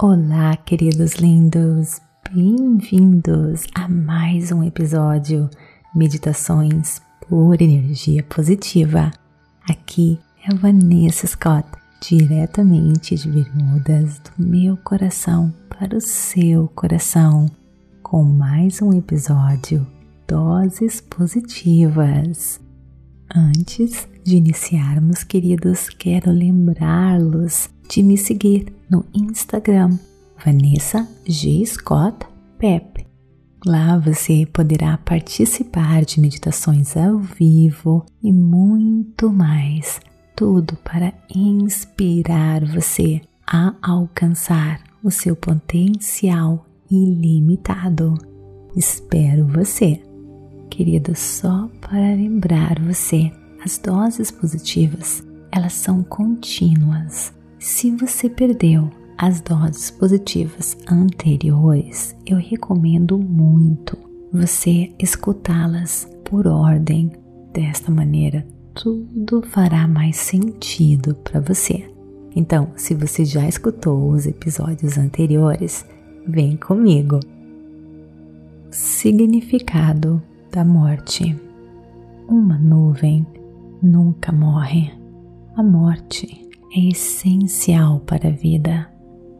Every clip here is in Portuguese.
Olá, queridos lindos, bem-vindos a mais um episódio Meditações por Energia Positiva. Aqui é a Vanessa Scott, diretamente de Bermudas, do meu coração para o seu coração, com mais um episódio Doses Positivas. Antes de iniciarmos, queridos, quero lembrá-los de me seguir no Instagram Vanessa G. Scott Pep. Lá você poderá participar de meditações ao vivo e muito mais. Tudo para inspirar você a alcançar o seu potencial ilimitado. Espero você. Querido, só para lembrar você, as doses positivas, elas são contínuas. Se você perdeu as doses positivas anteriores, eu recomendo muito você escutá-las por ordem. Desta maneira, tudo fará mais sentido para você. Então, se você já escutou os episódios anteriores, vem comigo. Significado da morte. Uma nuvem nunca morre. A morte é essencial para a vida.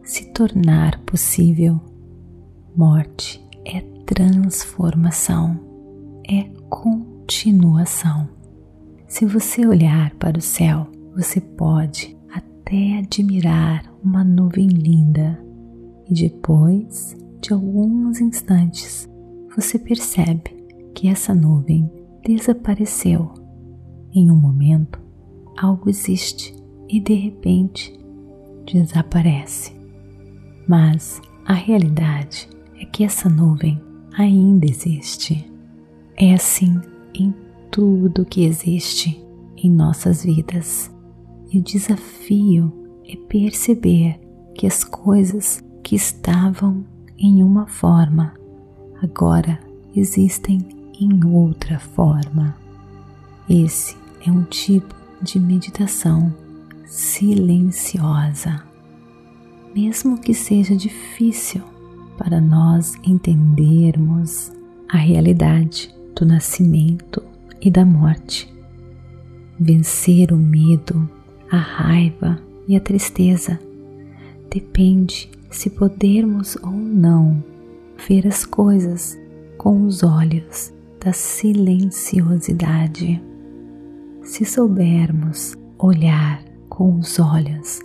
Se tornar possível, morte é transformação, é continuação. Se você olhar para o céu, você pode até admirar uma nuvem linda e depois de alguns instantes você percebe que essa nuvem desapareceu. Em um momento, algo existe e de repente desaparece. Mas a realidade é que essa nuvem ainda existe. É assim em tudo que existe em nossas vidas. E o desafio é perceber que as coisas que estavam em uma forma agora existem em outra forma. Esse é um tipo de meditação silenciosa. Mesmo que seja difícil para nós entendermos a realidade do nascimento e da morte, vencer o medo, a raiva e a tristeza depende se podermos ou não ver as coisas com os olhos da silenciosidade. Se soubermos olhar com os olhos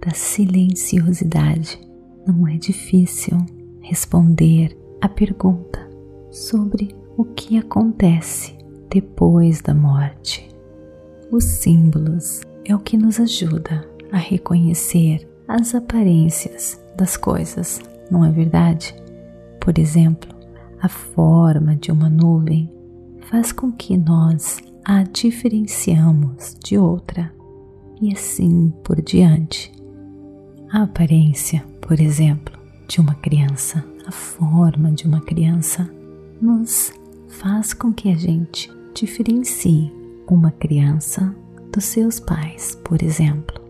da silenciosidade, não é difícil responder a pergunta sobre o que acontece depois da morte. Os símbolos é o que nos ajuda a reconhecer as aparências das coisas, não é verdade? Por exemplo, a forma de uma nuvem faz com que nós a diferenciamos de outra e assim por diante. A aparência, por exemplo, de uma criança, a forma de uma criança, nos faz com que a gente diferencie uma criança dos seus pais, por exemplo.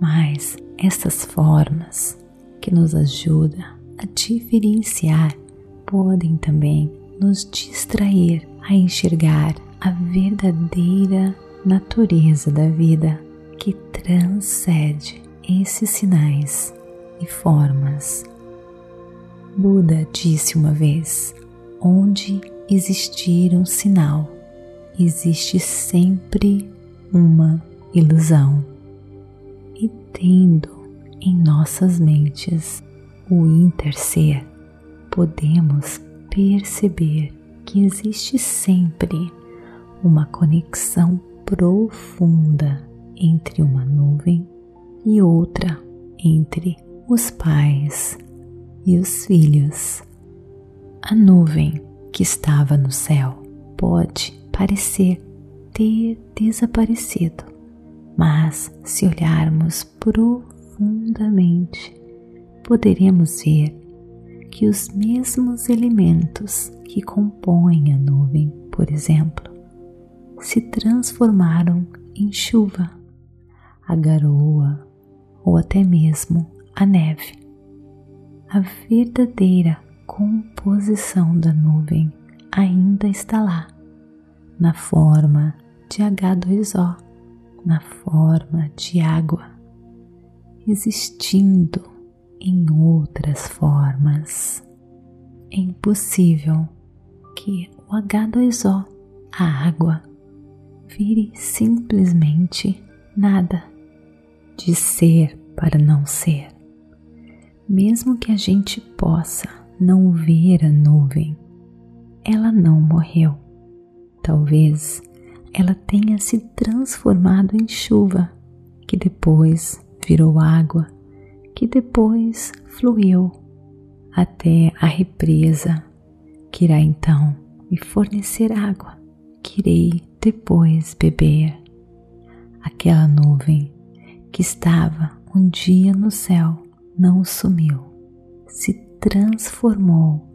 Mas essas formas que nos ajudam a diferenciar podem também nos distrair a enxergar a verdadeira natureza da vida que transcende esses sinais e formas. Buda disse uma vez: onde existir um sinal, existe sempre uma ilusão. E tendo em nossas mentes o interser, podemos perceber que existe sempre uma conexão profunda entre uma nuvem e outra entre os pais e os filhos. A nuvem que estava no céu pode parecer ter desaparecido, mas se olharmos profundamente, poderemos ver que os mesmos elementos que compõem a nuvem, por exemplo, se transformaram em chuva, a garoa ou até mesmo a neve. A verdadeira composição da nuvem ainda está lá, na forma de H2O, na forma de água, existindo em outras formas. É impossível que o H2O, a água, vire simplesmente nada de ser para não ser. Mesmo que a gente possa não ver a nuvem, ela não morreu. Talvez ela tenha se transformado em chuva, que depois virou água, que depois fluiu até a represa, que irá então me fornecer água, que irei depois beber. Aquela nuvem que estava um dia no céu não sumiu, se transformou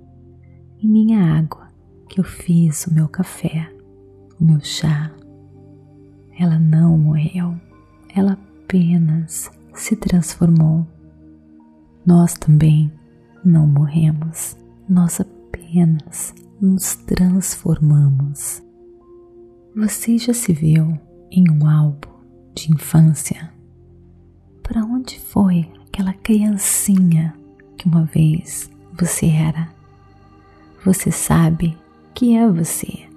em minha água que eu fiz o meu café, o meu chá. Ela não morreu, ela apenas se transformou. Nós também não morremos, nós apenas nos transformamos. Você já se viu em um álbum de infância? Para onde foi aquela criancinha que uma vez você era? Você sabe que é você,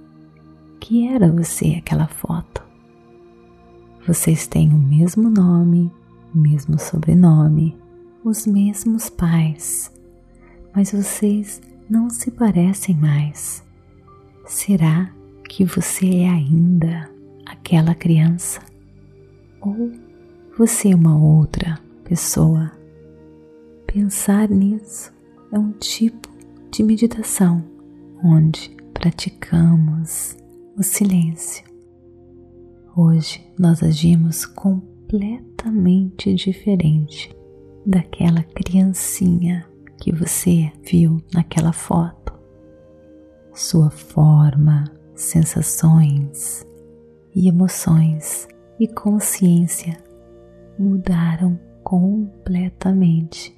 que era você aquela foto. Vocês têm o mesmo nome, o mesmo sobrenome, os mesmos pais, mas vocês não se parecem mais. Será que você é ainda aquela criança? Ou você é uma outra pessoa? Pensar nisso é um tipo de meditação onde praticamos o silêncio. Hoje nós agimos completamente diferente daquela criancinha que você viu naquela foto. Sua forma, sensações e emoções e consciência mudaram completamente.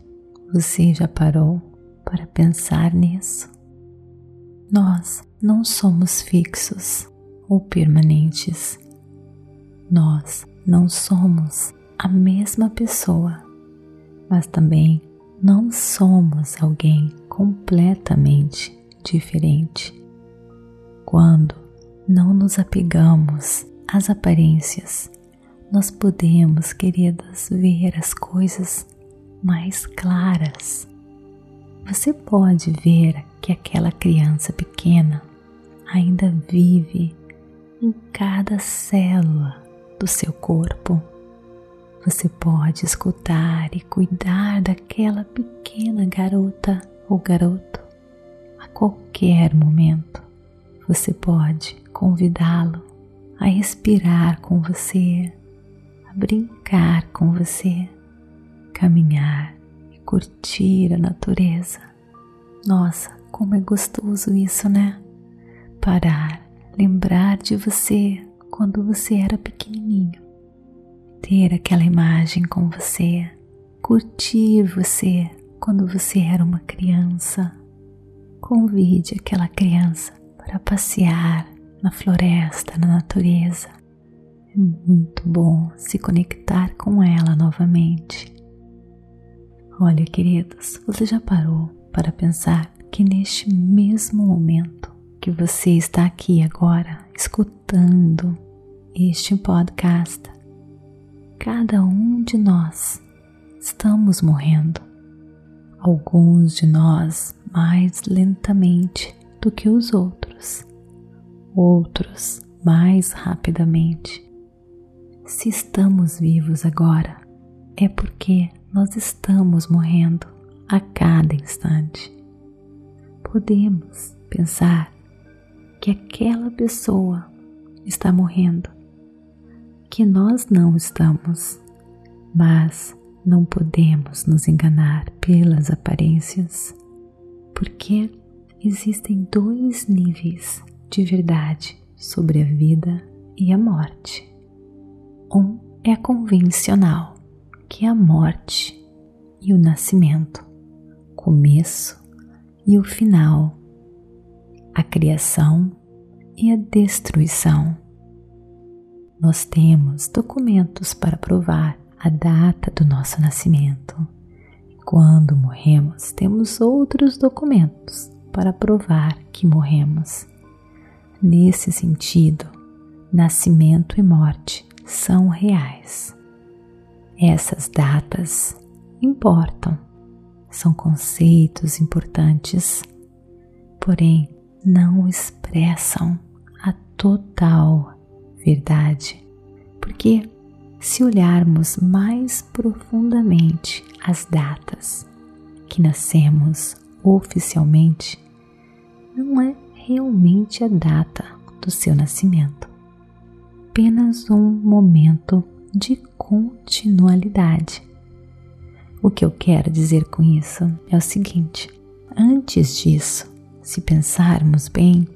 Você já parou para pensar nisso? Nós não somos fixos ou permanentes. Nós não somos a mesma pessoa, mas também não somos alguém completamente diferente. Quando não nos apegamos às aparências, nós podemos, queridas, ver as coisas mais claras. Você pode ver que aquela criança pequena ainda vive em cada célula do seu corpo. Você pode escutar e cuidar daquela pequena garota ou garoto a qualquer momento. Você pode convidá-lo a respirar com você, a brincar com você, caminhar e curtir a natureza. Nossa, como é gostoso isso, né? Parar, lembrar de você quando você era pequenininho, ter aquela imagem com você, curtir você quando você era uma criança. Convide aquela criança para passear na floresta, na natureza. É muito bom se conectar com ela novamente. Olha, queridos, você já parou para pensar que neste mesmo momento que você está aqui agora escutando este podcast, cada um de nós estamos morrendo. Alguns de nós mais lentamente do que os outros, outros mais rapidamente. Se estamos vivos agora, é porque nós estamos morrendo a cada instante. Podemos pensar que aquela pessoa está morrendo, que nós não estamos, mas não podemos nos enganar pelas aparências, porque existem dois níveis de verdade sobre a vida e a morte. Um é convencional, que a morte e o nascimento, começo e o final, a criação e a destruição. Nós temos documentos para provar a data do nosso nascimento. Quando morremos, temos outros documentos para provar que morremos. Nesse sentido, nascimento e morte são reais. Essas datas importam, são conceitos importantes, porém não expressam a total verdade, porque se olharmos mais profundamente as datas que nascemos oficialmente, não é realmente a data do seu nascimento, apenas um momento de continualidade. O que eu quero dizer com isso é o seguinte: antes disso, se pensarmos bem,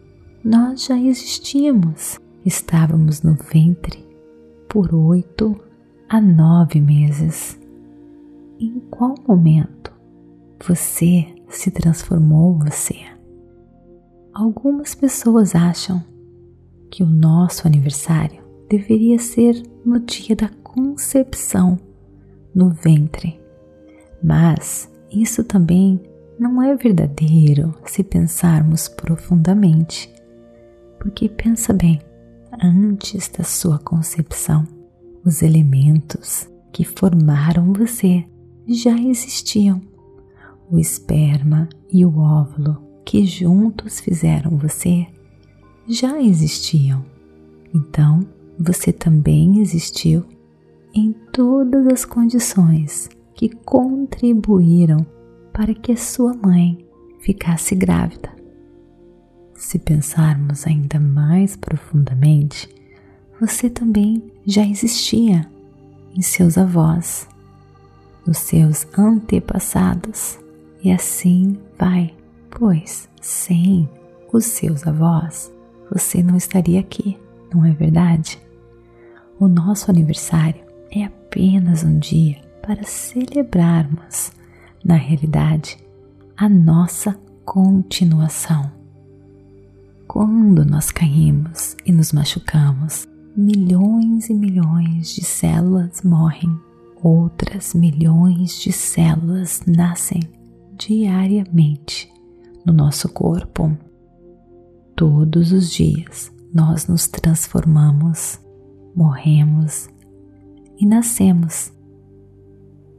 nós já existíamos, estávamos no ventre por oito a nove meses. Em qual momento você se transformou você? Algumas pessoas acham que o nosso aniversário deveria ser no dia da concepção, no ventre. Mas isso também não é verdadeiro se pensarmos profundamente. Porque pensa bem, antes da sua concepção, os elementos que formaram você já existiam. O esperma e o óvulo que juntos fizeram você já existiam. Então, você também existiu em todas as condições que contribuíram para que a sua mãe ficasse grávida. Se pensarmos ainda mais profundamente, você também já existia em seus avós, nos seus antepassados, e assim vai, pois sem os seus avós você não estaria aqui, não é verdade? O nosso aniversário é apenas um dia para celebrarmos, na realidade, a nossa continuação quando nós caímos e nos machucamos, milhões e milhões de células morrem, outras milhões de células nascem diariamente no nosso corpo. Todos os dias nós nos transformamos, morremos e nascemos.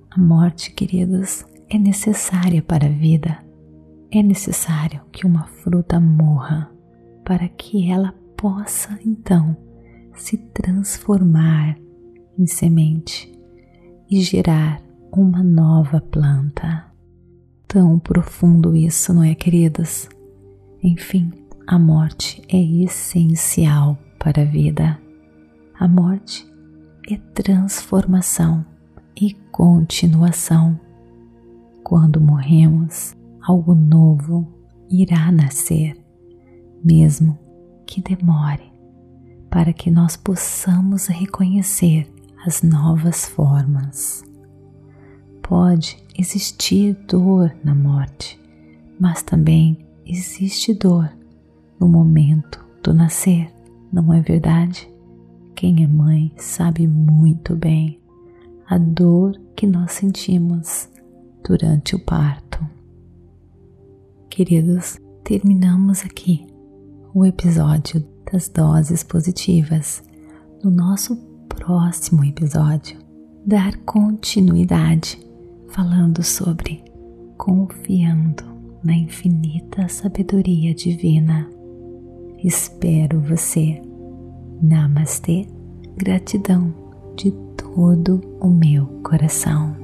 A morte, queridos, é necessária para a vida. É necessário que uma fruta morra para que ela possa então se transformar em semente e gerar uma nova planta. Tão profundo isso, não é, queridas? Enfim, a morte é essencial para a vida. A morte é transformação e continuação. Quando morremos, algo novo irá nascer mesmo que demore, para que nós possamos reconhecer as novas formas. Pode existir dor na morte, mas também existe dor no momento do nascer, não é verdade? Quem é mãe sabe muito bem a dor que nós sentimos durante o parto. Queridos, terminamos aqui o episódio das doses positivas. No nosso próximo episódio, dar continuidade falando sobre confiando na infinita sabedoria divina. Espero você. Namastê, gratidão de todo o meu coração.